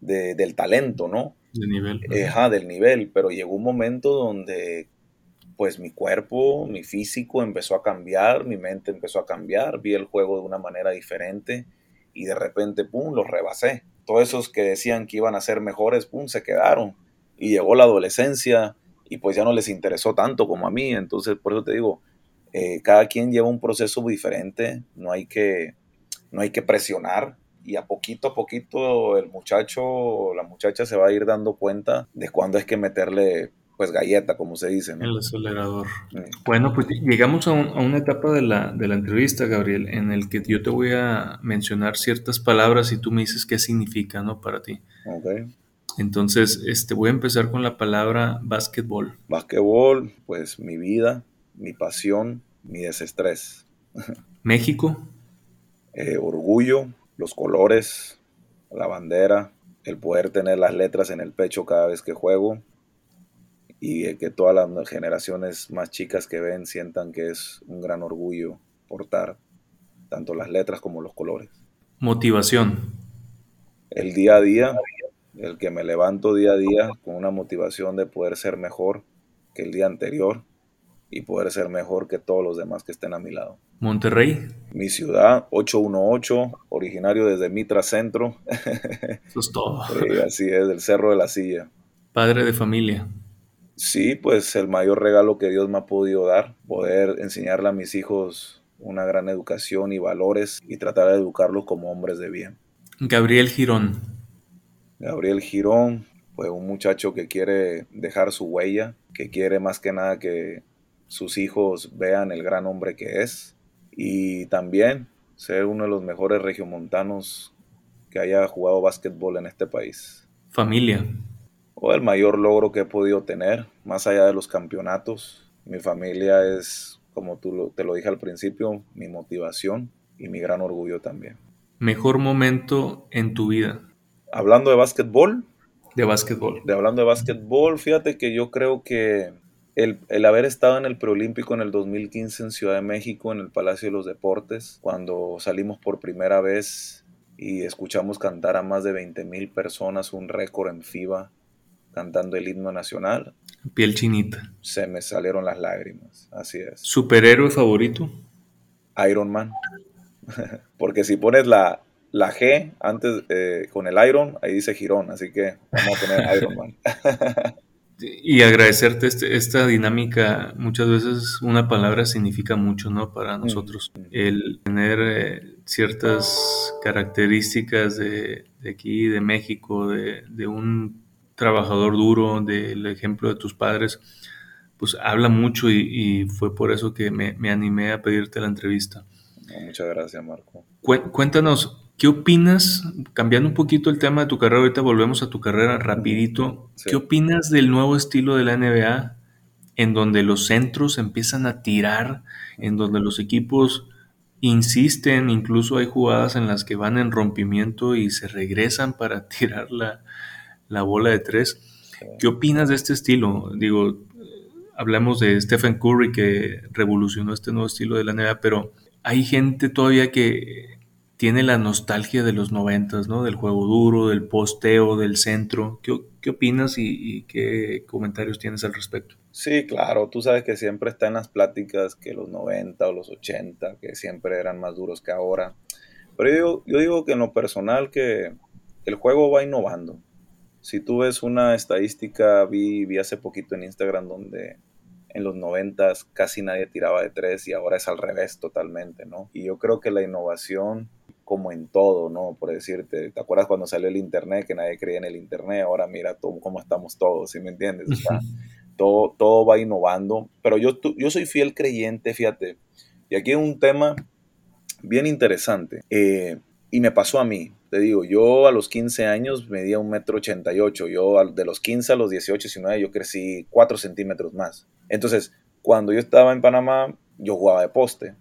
del talento, ¿no? Del nivel. Del nivel, pero llegó un momento donde pues mi cuerpo, mi físico empezó a cambiar, mi mente empezó a cambiar, vi el juego de una manera diferente y de repente, pum, los rebasé. Todos esos que decían que iban a ser mejores, pum, se quedaron. Y llegó la adolescencia y pues ya no les interesó tanto como a mí. Entonces, por eso te digo, eh, cada quien lleva un proceso diferente, no hay que, no hay que presionar, y a poquito a poquito el muchacho o la muchacha se va a ir dando cuenta de cuándo es que meterle pues galleta, como se dice. El acelerador. Bueno, pues llegamos a, una etapa de la, de la, entrevista, Gabriel, en el que yo te voy a mencionar ciertas palabras y tú me dices qué significa, ¿no? Para ti. Ok. Entonces, este, voy a empezar con la palabra básquetbol. Básquetbol, pues mi vida, mi pasión, mi desestrés. México. Eh, orgullo, los colores, la bandera, el poder tener las letras en el pecho cada vez que juego y que todas las generaciones más chicas que ven sientan que es un gran orgullo portar tanto las letras como los colores. Motivación. El día a día, el que me levanto día a día con una motivación de poder ser mejor que el día anterior y poder ser mejor que todos los demás que estén a mi lado. Monterrey. Mi ciudad, 818, originario desde Mitra Centro. Eso es todo. así es, del Cerro de la Silla. Padre de familia. Sí, pues el mayor regalo que Dios me ha podido dar, poder enseñarle a mis hijos una gran educación y valores y tratar de educarlos como hombres de bien. Gabriel Girón. Gabriel Girón, pues un muchacho que quiere dejar su huella, que quiere más que nada que sus hijos vean el gran hombre que es, y también ser uno de los mejores regiomontanos que haya jugado básquetbol en este país. Familia. O el mayor logro que he podido tener, más allá de los campeonatos. Mi familia es, como tú te lo dije al principio, mi motivación y mi gran orgullo también. Mejor momento en tu vida. Hablando de básquetbol. De básquetbol. De hablando de básquetbol, fíjate que yo creo que el, haber estado en el preolímpico en el 2015 en Ciudad de México, en el Palacio de los Deportes, cuando salimos por primera vez y escuchamos cantar a más de 20 mil personas, un récord en FIBA, cantando el himno nacional. Piel chinita. Se me salieron las lágrimas, así es. ¿Superhéroe favorito? Iron Man. Porque si pones la, la G antes eh, con el Iron, ahí dice Girón, así que vamos a poner Iron Man. y agradecerte este, esta dinámica. Muchas veces una palabra significa mucho, ¿no? Para mm, nosotros. Mm. El tener eh, ciertas características de, aquí, de México, de, un trabajador duro, del ejemplo de tus padres, pues habla mucho y, fue por eso que me, me, animé a pedirte la entrevista. Muchas gracias, Marco. Cuéntanos, ¿Qué opinas, cambiando un poquito el tema de tu carrera, ahorita volvemos a tu carrera rapidito, ¿qué opinas del nuevo estilo de la NBA en donde los centros empiezan a tirar, en donde los equipos insisten, incluso hay jugadas en las que van en rompimiento y se regresan para tirar la, la bola de tres? ¿Qué opinas de este estilo? Digo, hablamos de Stephen Curry que revolucionó este nuevo estilo de la NBA, pero hay gente todavía que tiene la nostalgia de los noventas, ¿no? Del juego duro, del posteo, del centro. ¿Qué, opinas y, qué comentarios tienes al respecto? Sí, claro, tú sabes que siempre está en las pláticas que los 90 o los 80, que siempre eran más duros que ahora. Pero yo, digo que en lo personal que el juego va innovando. Si tú ves una estadística, vi, vi hace poquito en Instagram donde en los noventas casi nadie tiraba de tres y ahora es al revés totalmente, ¿no? Y yo creo que la innovación, como en todo, ¿no? Por decirte, ¿te acuerdas cuando salió el Internet, que nadie creía en el Internet? Ahora mira todo, cómo estamos todos, ¿sí me entiendes? O sea, todo, todo va innovando, pero yo, yo soy fiel creyente, fíjate, y aquí hay un tema bien interesante, eh, y me pasó a mí, te digo, yo a los 15 años medía un metro 88, yo de los 15 a los 18, 19, yo crecí 4 centímetros más. Entonces, cuando yo estaba en Panamá, yo jugaba de poste.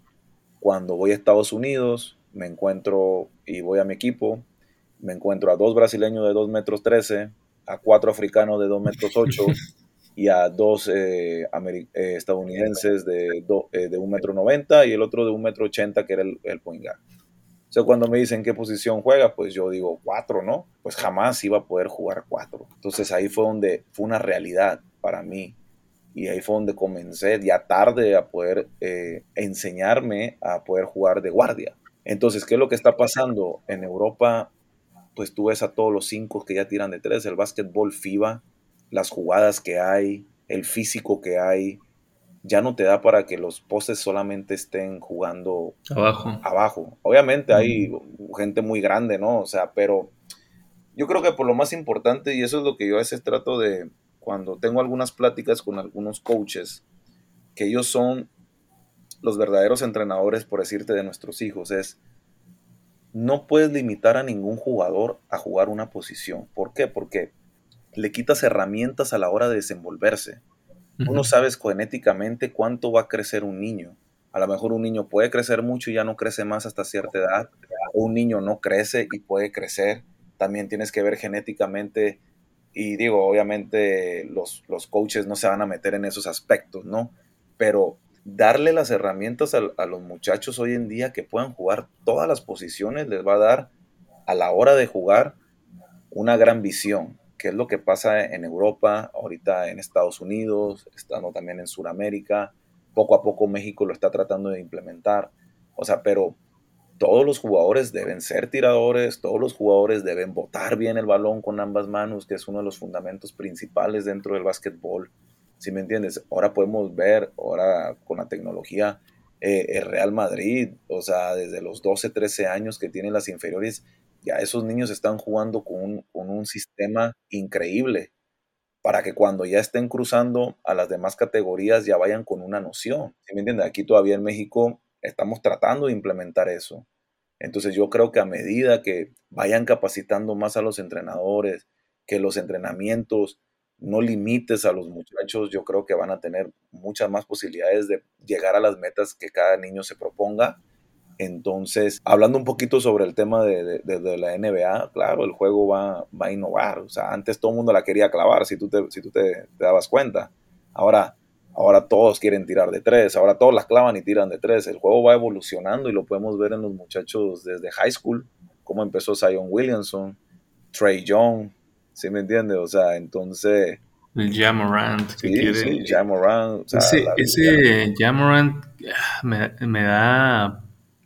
Cuando voy a Estados Unidos, me encuentro y voy a mi equipo, me encuentro a dos brasileños de 2 metros 13, a cuatro africanos de 2 metros 8 y a dos eh, eh, estadounidenses de, eh, de 1 metro 90 y el otro de 1 metro 80 que era el, el point guard. O sea, cuando me dicen qué posición juega, pues yo digo cuatro, ¿no? Pues jamás iba a poder jugar cuatro. Entonces ahí fue donde fue una realidad para mí y ahí fue donde comencé ya tarde a poder eh, enseñarme a poder jugar de guardia. Entonces, ¿qué es lo que está pasando? En Europa, pues tú ves a todos los cinco que ya tiran de tres, el básquetbol FIBA, las jugadas que hay, el físico que hay, ya no te da para que los postes solamente estén jugando abajo. abajo. Obviamente hay gente muy grande, ¿no? O sea, pero yo creo que por lo más importante, y eso es lo que yo a veces trato de, cuando tengo algunas pláticas con algunos coaches, que ellos son los verdaderos entrenadores, por decirte, de nuestros hijos, es, no puedes limitar a ningún jugador a jugar una posición. ¿Por qué? Porque le quitas herramientas a la hora de desenvolverse. Tú no sabes genéticamente cuánto va a crecer un niño. A lo mejor un niño puede crecer mucho y ya no crece más hasta cierta edad, o un niño no crece y puede crecer. También tienes que ver genéticamente y digo, obviamente los, los coaches no se van a meter en esos aspectos, ¿no? Pero darle las herramientas a, los muchachos hoy en día que puedan jugar todas las posiciones les va a dar a la hora de jugar una gran visión, que es lo que pasa en Europa, ahorita en Estados Unidos, estando también en Sudamérica, poco a poco México lo está tratando de implementar. O sea, pero todos los jugadores deben ser tiradores, todos los jugadores deben botar bien el balón con ambas manos, que es uno de los fundamentos principales dentro del básquetbol. Si me entiendes? Ahora podemos ver, ahora con la tecnología, eh, el Real Madrid, o sea, desde los 12, 13 años que tienen las inferiores, ya esos niños están jugando con un, con un sistema increíble para que cuando ya estén cruzando a las demás categorías ya vayan con una noción. ¿Sí me entiendes? Aquí todavía en México estamos tratando de implementar eso. Entonces yo creo que a medida que vayan capacitando más a los entrenadores, que los entrenamientos no limites a los muchachos, yo creo que van a tener muchas más posibilidades de llegar a las metas que cada niño se proponga. Entonces, hablando un poquito sobre el tema de, la NBA, claro, el juego va, va, a innovar. O sea, antes todo el mundo la quería clavar, si tú te, si tú te dabas cuenta. Ahora, Ahora todos quieren tirar de tres, ahora todos las clavan y tiran de tres. El juego va evolucionando y lo podemos ver en los muchachos desde high school, cómo empezó Zion Williamson, Trey Young, ¿sí me entiendes? O sea, entonces... El Jamorant. Sí, sí, Jamorant. ese Jamorant ah, me, me, da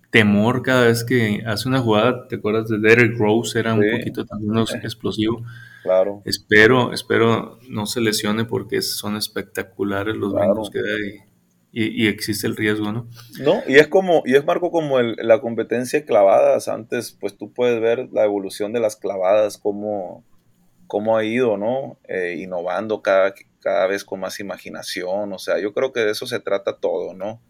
temor cada vez que hace una jugada. ¿Te acuerdas de Derek Rose? Era un poquito también explosivo. Claro. Espero, espero no se lesione porque son espectaculares los claro. que hay y, existe el riesgo, ¿no? No, y es como, y es Marco como la competencia de clavadas. Antes, pues tú puedes ver la evolución de las clavadas, cómo, cómo ha ido, ¿no? Eh, innovando cada, cada vez con más imaginación. O sea, yo creo que de eso se trata todo, ¿no?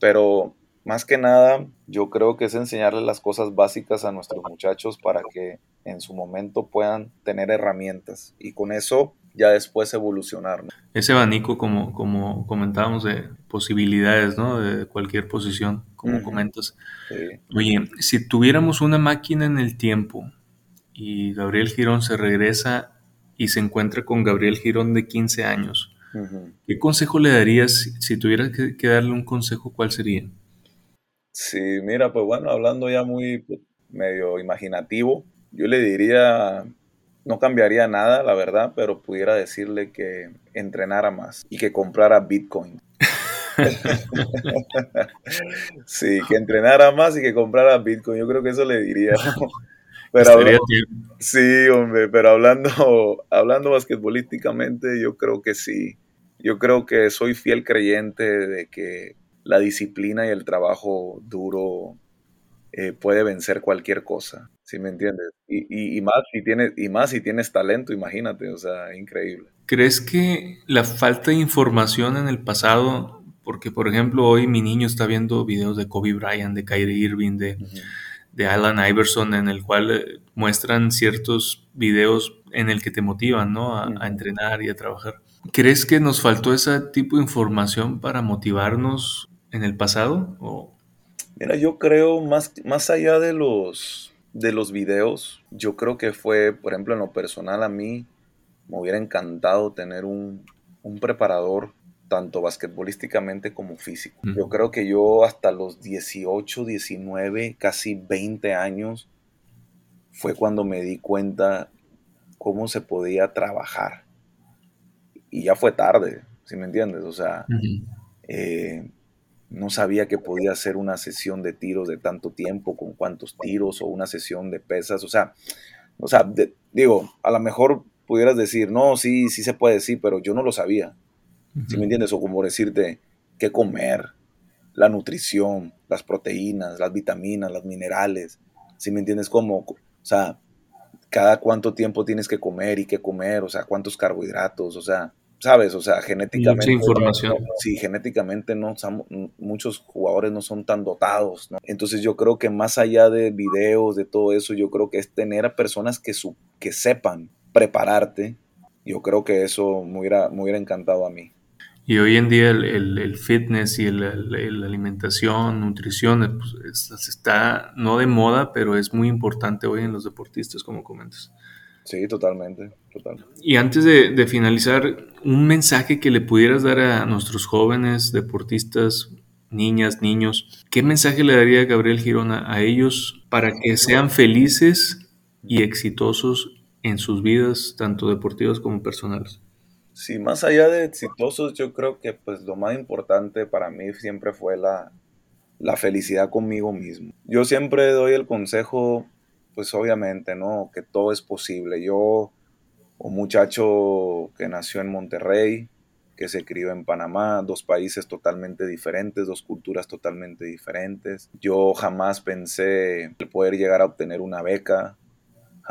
Pero más que nada, yo creo que es enseñarles las cosas básicas a nuestros muchachos para que en su momento puedan tener herramientas y con eso ya después evolucionar. Ese abanico, como, como comentábamos, de posibilidades, ¿no? De cualquier posición, como comentas. Oye, si tuviéramos una máquina en el tiempo y Gabriel Girón se regresa y se encuentra con Gabriel Girón de 15 años, ¿qué consejo le darías si, tuvieras que, que, darle un consejo? ¿Cuál sería? Sí, mira, pues bueno, hablando ya muy pues, medio imaginativo, yo le diría, no cambiaría nada, la verdad, pero pudiera decirle que entrenara más y que comprara Bitcoin. sí, que entrenara más y que comprara Bitcoin. Yo creo que eso le diría. Pero sí, hombre, pero hablando, hablando basquetbolísticamente, yo creo que sí. yo creo que soy fiel creyente de que la disciplina y el trabajo duro eh, puede vencer cualquier cosa, ¿sí me entiendes? Y, más si tienes, y más si tienes talento, imagínate, o sea, increíble. ¿Crees que la falta de información en el pasado, porque por ejemplo hoy mi niño está viendo videos de Kobe Bryant, de Kyrie Irving, de, de Alan Iverson, en el cual eh, muestran ciertos videos en el que te motivan, ¿no? A, entrenar y a trabajar. ¿Crees que nos faltó ese tipo de información para motivarnos en el pasado? ¿O? Mira, yo creo más, más allá de los, de los videos, yo creo que fue, por ejemplo, en lo personal a mí, me hubiera encantado tener un, un preparador tanto basquetbolísticamente como físico. Yo creo que yo hasta los 18, 19, casi 20 años fue cuando me di cuenta cómo se podía trabajar. Y ya fue tarde, si me entiendes? O sea, eh, no sabía que podía hacer una sesión de tiros de tanto tiempo, con cuántos tiros, o una sesión de pesas. O sea, o sea digo, a lo mejor pudieras decir, no, sí, sí se puede decir, pero yo no lo sabía. ¿Sí me entiendes? O como decirte qué comer, la nutrición, las proteínas, las vitaminas, las minerales. ¿Sí me entiendes? Como, o sea, cada cuánto tiempo tienes que comer y qué comer, o sea, cuántos carbohidratos, o sea, sabes, o sea, genéticamente. Mucha información. sí, genéticamente no, muchos jugadores no son tan dotados, ¿no? Entonces yo creo que más allá de videos, de todo eso, yo creo que es tener a personas que, su, que sepan prepararte. Yo creo que eso me hubiera, me hubiera encantado a mí. Y hoy en día el, fitness y la alimentación, nutrición, pues, está no de moda, pero es muy importante hoy en los deportistas, como comentas. Sí, totalmente, Y antes de, finalizar, un mensaje que le pudieras dar a nuestros jóvenes deportistas, niñas, niños, ¿qué mensaje le daría Gabriel Girona a ellos para que sean felices y exitosos en sus vidas, tanto deportivas como personales? Sí, más allá de exitosos, yo creo que pues lo más importante para mí siempre fue la, la felicidad conmigo mismo. Yo siempre doy el consejo, pues obviamente, ¿no? Que todo es posible. Yo, un muchacho que nació en Monterrey, que se crió en Panamá, dos países totalmente diferentes, dos culturas totalmente diferentes. Yo jamás pensé el poder llegar a obtener una beca,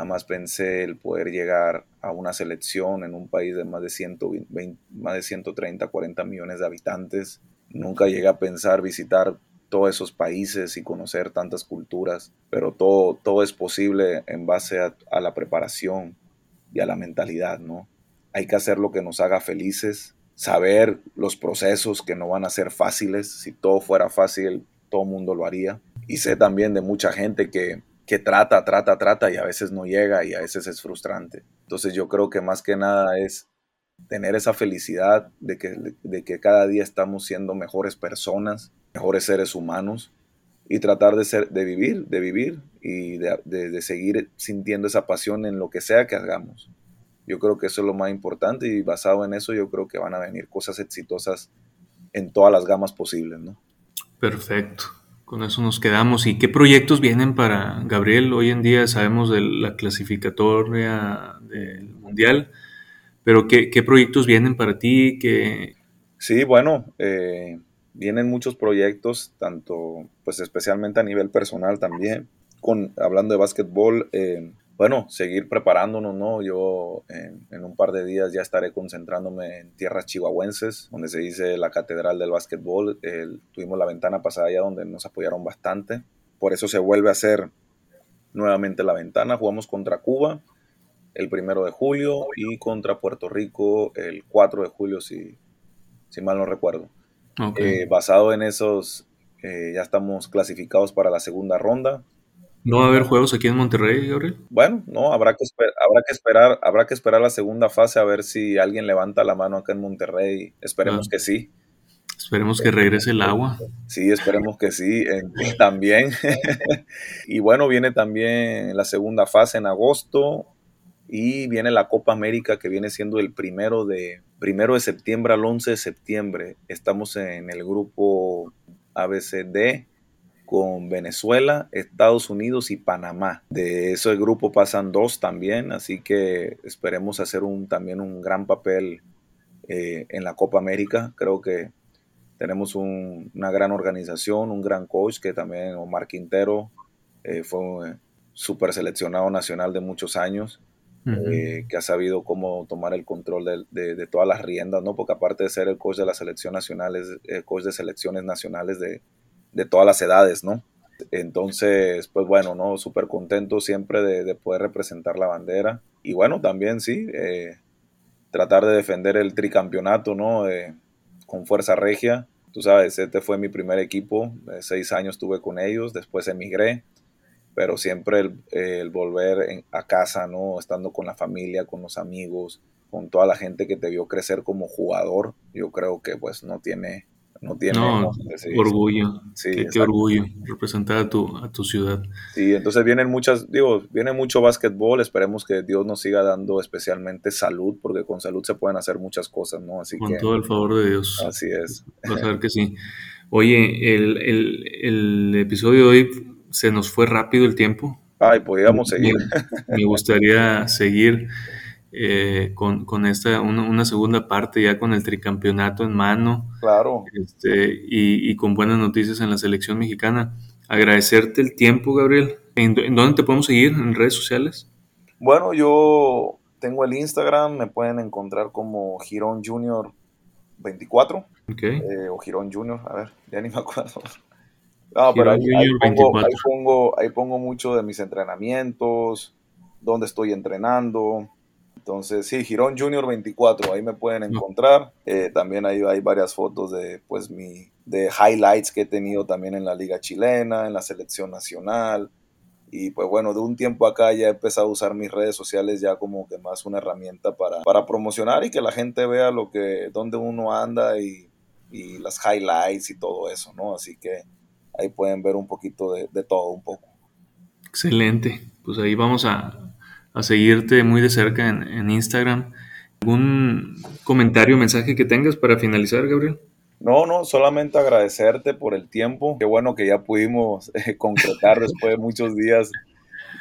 Jamás pensé el poder llegar a una selección en un país de más de, 120, más de 130, 40 millones de habitantes. Nunca llegué a pensar visitar todos esos países y conocer tantas culturas, pero todo, todo es posible en base a, la preparación y a la mentalidad, ¿no? Hay que hacer lo que nos haga felices, saber los procesos que no van a ser fáciles. Si todo fuera fácil, todo mundo lo haría. Y sé también de mucha gente que que trata, trata, trata y a veces no llega y a veces es frustrante. Entonces yo creo que más que nada es tener esa felicidad de que, de que cada día estamos siendo mejores personas, mejores seres humanos y tratar de, ser, de vivir, de vivir y de, de, seguir sintiendo esa pasión en lo que sea que hagamos. Yo creo que eso es lo más importante y basado en eso yo creo que van a venir cosas exitosas en todas las gamas posibles, ¿no? Perfecto. Con eso nos quedamos. ¿Y qué proyectos vienen para Gabriel? Hoy en día sabemos de la clasificatoria del Mundial, pero ¿qué, proyectos vienen para ti? ¿Qué... Sí, bueno, eh, vienen muchos proyectos, tanto, pues especialmente a nivel personal también. Con, hablando de básquetbol, eh, bueno, seguir preparándonos, ¿no? Yo en, un par de días ya estaré concentrándome en tierras chihuahuenses, donde se dice la Catedral del Básquetbol. tuvimos la ventana pasada allá donde nos apoyaron bastante. Por eso se vuelve a hacer nuevamente la ventana. Jugamos contra Cuba el primero de julio y contra Puerto Rico el 4 de julio, si, si mal no recuerdo. Eh, basado en esos, eh, ya estamos clasificados para la segunda ronda. ¿No va a haber juegos aquí en Monterrey, Gabriel? Bueno, no, habrá que, habrá que esperar, habrá que esperar la segunda fase a ver si alguien levanta la mano acá en Monterrey. Esperemos ah. que sí. Esperemos que regrese el agua. Sí, esperemos que sí, también. y bueno, viene también la segunda fase en agosto y viene la Copa América que viene siendo el primero de, primero de septiembre al 11 de septiembre. Estamos en el grupo ABCD con Venezuela, Estados Unidos y Panamá. De ese grupo pasan dos también, así que esperemos hacer un, también un gran papel eh, en la Copa América. Creo que tenemos una gran organización, un gran coach que también, Omar Quintero, eh, fue un super seleccionado nacional de muchos años. Eh, que ha sabido cómo tomar el control de, de, todas las riendas, ¿no? Porque aparte de ser el coach de la selección nacional, es el coach de selecciones nacionales de, de todas las edades, ¿no? Entonces, pues bueno, ¿no? Súper contento siempre de, poder representar la bandera. Y bueno, también sí, eh, tratar de defender el tricampeonato, ¿no? con Fuerza Regia. Tú sabes, este fue mi primer equipo, seis años estuve con ellos, después emigré, pero siempre el, volver a casa, ¿no? Estando con la familia, con los amigos, con toda la gente que te vio crecer como jugador, yo creo que pues no tiene, no tiene orgullo. Sí, qué, orgullo representar a tu, a tu ciudad. Sí, entonces vienen muchas, digo, viene mucho básquetbol, esperemos que Dios nos siga dando especialmente salud, porque con salud se pueden hacer muchas cosas, ¿no? Así con todo el favor de Dios. Así es. Vas a ver que sí. Oye, el, el, el episodio de hoy se nos fue rápido el tiempo. Ay, podríamos seguir. Me, gustaría seguir eh, con, con, esta, una, segunda parte ya con el tricampeonato en mano. Claro. Este, y, y, con buenas noticias en la selección mexicana. Agradecerte el tiempo, Gabriel. ¿En, dónde te podemos seguir? ¿En redes sociales? Bueno, yo tengo el Instagram, me pueden encontrar como Girón Junior 24. Okay. Eh, o Girón Junior, a ver, ya ni me acuerdo. No, pero ahí, pongo, ahí, pongo, mucho de mis entrenamientos, dónde estoy entrenando, entonces, sí, Girón Junior 24, ahí me pueden encontrar. Eh, también hay, hay varias fotos de, pues, mi, de highlights que he tenido también en la Liga Chilena, en la Selección Nacional. Y pues bueno, de un tiempo acá ya he empezado a usar mis redes sociales ya como que más una herramienta para, para promocionar y que la gente vea lo que, dónde uno anda y, y las highlights y todo eso, ¿no? Así que ahí pueden ver un poquito de, de todo, un poco. Excelente. Pues ahí vamos a, a seguirte muy de cerca en, Instagram. ¿Algún comentario o mensaje que tengas para finalizar, Gabriel? No, no, solamente agradecerte por el tiempo. Qué bueno que ya pudimos eh, concretar después de muchos días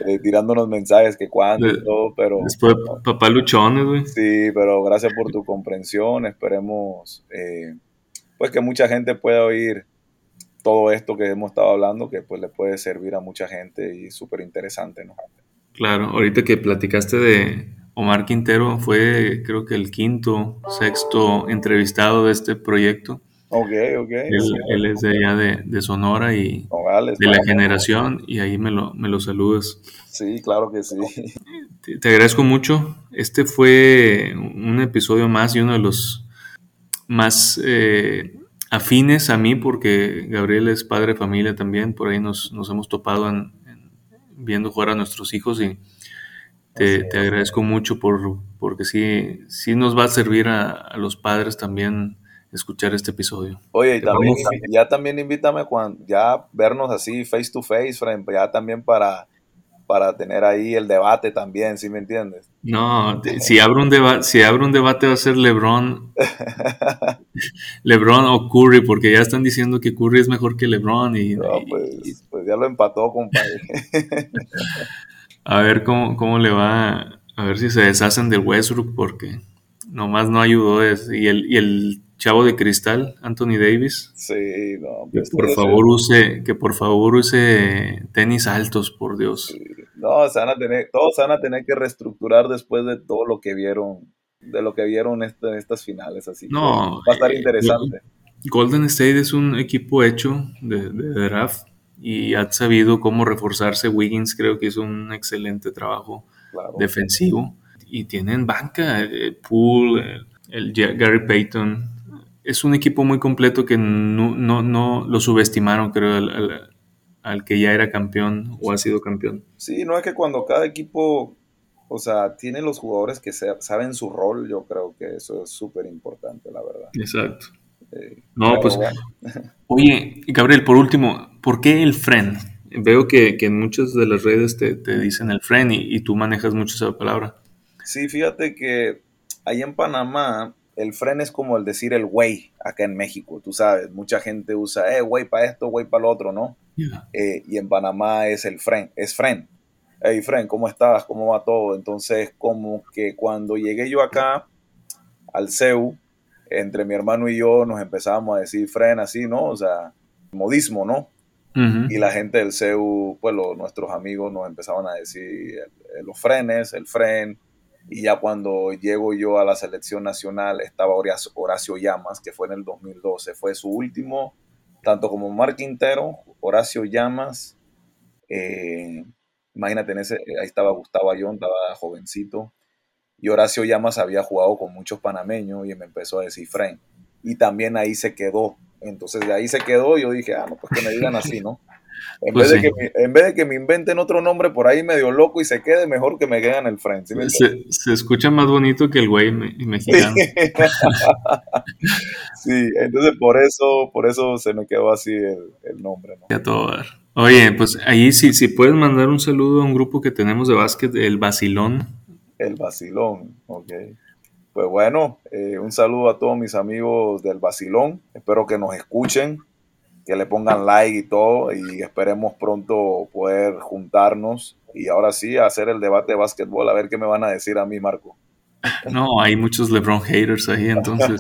eh, tirándonos mensajes que cuando y todo, pero... Después papá luchones, güey. Sí, pero gracias por tu comprensión. Esperemos eh, pues que mucha gente pueda oír todo esto que hemos estado hablando, que pues le puede servir a mucha gente y súper interesante, ¿no? Claro, ahorita que platicaste de Omar Quintero, fue creo que el quinto, sexto entrevistado de este proyecto. Ok, ok. Él, es de allá de, Sonora y de la generación, y ahí me lo, me lo saludas. Sí, claro que sí. Te, agradezco mucho. Este fue un episodio más y uno de los más eh, afines a mí, porque Gabriel es padre de familia también, por ahí nos, nos hemos topado en, viendo jugar a nuestros hijos y te, agradezco mucho por, porque sí, sí nos va a servir a, los padres también escuchar este episodio. Oye, y también, ya también invítame cuando ya vernos así face to face, ya también para para tener ahí el debate también, ¿sí me entiendes? No, si abro un debate, si abro un debate va a ser LeBron, LeBron o Curry, porque ya están diciendo que Curry es mejor que LeBron y, pues, pues, ya lo empató, compadre. a ver cómo, cómo le va, a ver si se deshacen del Westbrook, porque nomás no ayudó y el, y el chavo de cristal, Anthony Davis. Sí, no. que pues, por favor use, que por favor use tenis altos, por Dios. No, se van a tener, todos se van a tener que reestructurar después de todo lo que vieron, de lo que vieron en estas finales, así. No. va a estar interesante. Golden State es un equipo hecho de, draft y ha sabido cómo reforzarse. Wiggins creo que hizo un excelente trabajo defensivo y tienen banca, eh, Poole, el Gary Payton, es un equipo muy completo que no, no, lo subestimaron, creo, al, que ya era campeón o ha sido campeón. Sí, no es que cuando cada equipo, o sea, tiene los jugadores que saben su rol, yo creo que eso es súper importante, la verdad. Exacto. no, pues, oye, Gabriel, por último, ¿por qué el FREN? Veo que, en muchas de las redes te, dicen el FREN y, y, tú manejas mucho esa palabra. Sí, fíjate que ahí en Panamá el fren es como el decir el güey acá en México, tú sabes, mucha gente usa, eh, güey para esto, güey para lo otro, ¿no? Eh, y en Panamá es el fren, es fren. Hey, fren, ¿cómo estás? ¿Cómo va todo? Entonces, como que cuando llegué yo acá al CEU, entre mi hermano y yo nos empezábamos a decir fren así, ¿no? O sea, modismo, ¿no? Y la gente del CEU, pues nuestros amigos nos empezaban a decir los frenes, el fren. Y ya cuando llego yo a la selección nacional estaba Horacio Llamas, que fue en el 2012. Fue su último, tanto como Mar Quintero, Horacio Llamas. Eh, imagínate, ese, ahí estaba Gustavo Ayón, estaba jovencito. Y Horacio Llamas había jugado con muchos panameños y me empezó a decir Fren. Y también ahí se quedó entonces de ahí se quedó y yo dije, ah, no, pues que me digan así, ¿no? En, pues vez de que me, en vez de que me inventen otro nombre por ahí medio loco y se quede, mejor que me queden el frente. se, escucha más bonito que el güey mexicano. Sí. entonces por eso, por eso se me quedó así el, nombre. ¿no? todo Oye, pues ahí sí, si puedes mandar un saludo a un grupo que tenemos de básquet, el Basilón. El Basilón, ok. Pues bueno, eh, un saludo a todos mis amigos del Basilón. Espero que nos escuchen, que le pongan like y todo y esperemos pronto poder juntarnos y ahora sí hacer el debate de básquetbol. A ver qué me van a decir a mí, Marco. No, hay muchos LeBron haters ahí, entonces.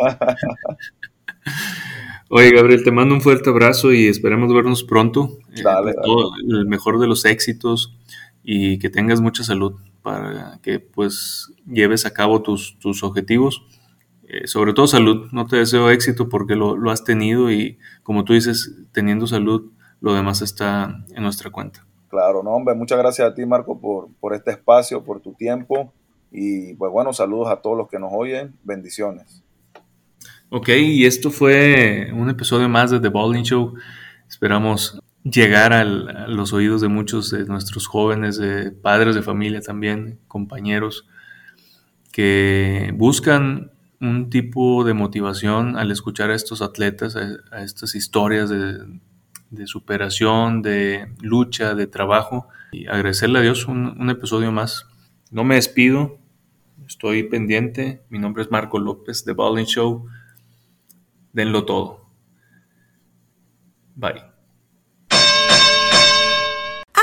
Oye, Gabriel, te mando un fuerte abrazo y esperemos vernos pronto. Eh, dale, Todo, el mejor de los éxitos y que tengas mucha salud para que pues lleves a cabo tus, objetivos. Eh, sobre todo salud, no te deseo éxito porque lo, has tenido y como tú dices, teniendo salud, lo demás está en nuestra cuenta. Claro, no, hombre, muchas gracias a ti, Marco, por, por este espacio, por tu tiempo y pues bueno, saludos a todos los que nos oyen, bendiciones. Ok, y esto fue un episodio más de The Bowling Show. Esperamos llegar a los oídos de muchos de nuestros jóvenes, de padres de familia también, compañeros, que buscan un tipo de motivación al escuchar a estos atletas, a, estas historias de, superación, de lucha, de trabajo. Y agradecerle a Dios un, un episodio más. No me despido, estoy pendiente. Mi nombre es Marco López de Bowling Show. Denlo todo. Bye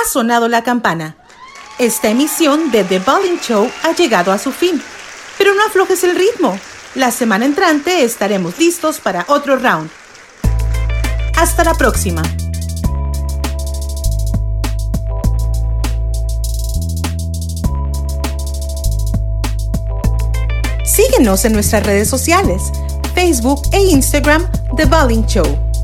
sonado la campana. Esta emisión de The Bowling Show ha llegado a su fin. Pero no aflojes el ritmo. La semana entrante estaremos listos para otro round. Hasta la próxima. Síguenos en nuestras redes sociales, Facebook e Instagram The Bowling Show.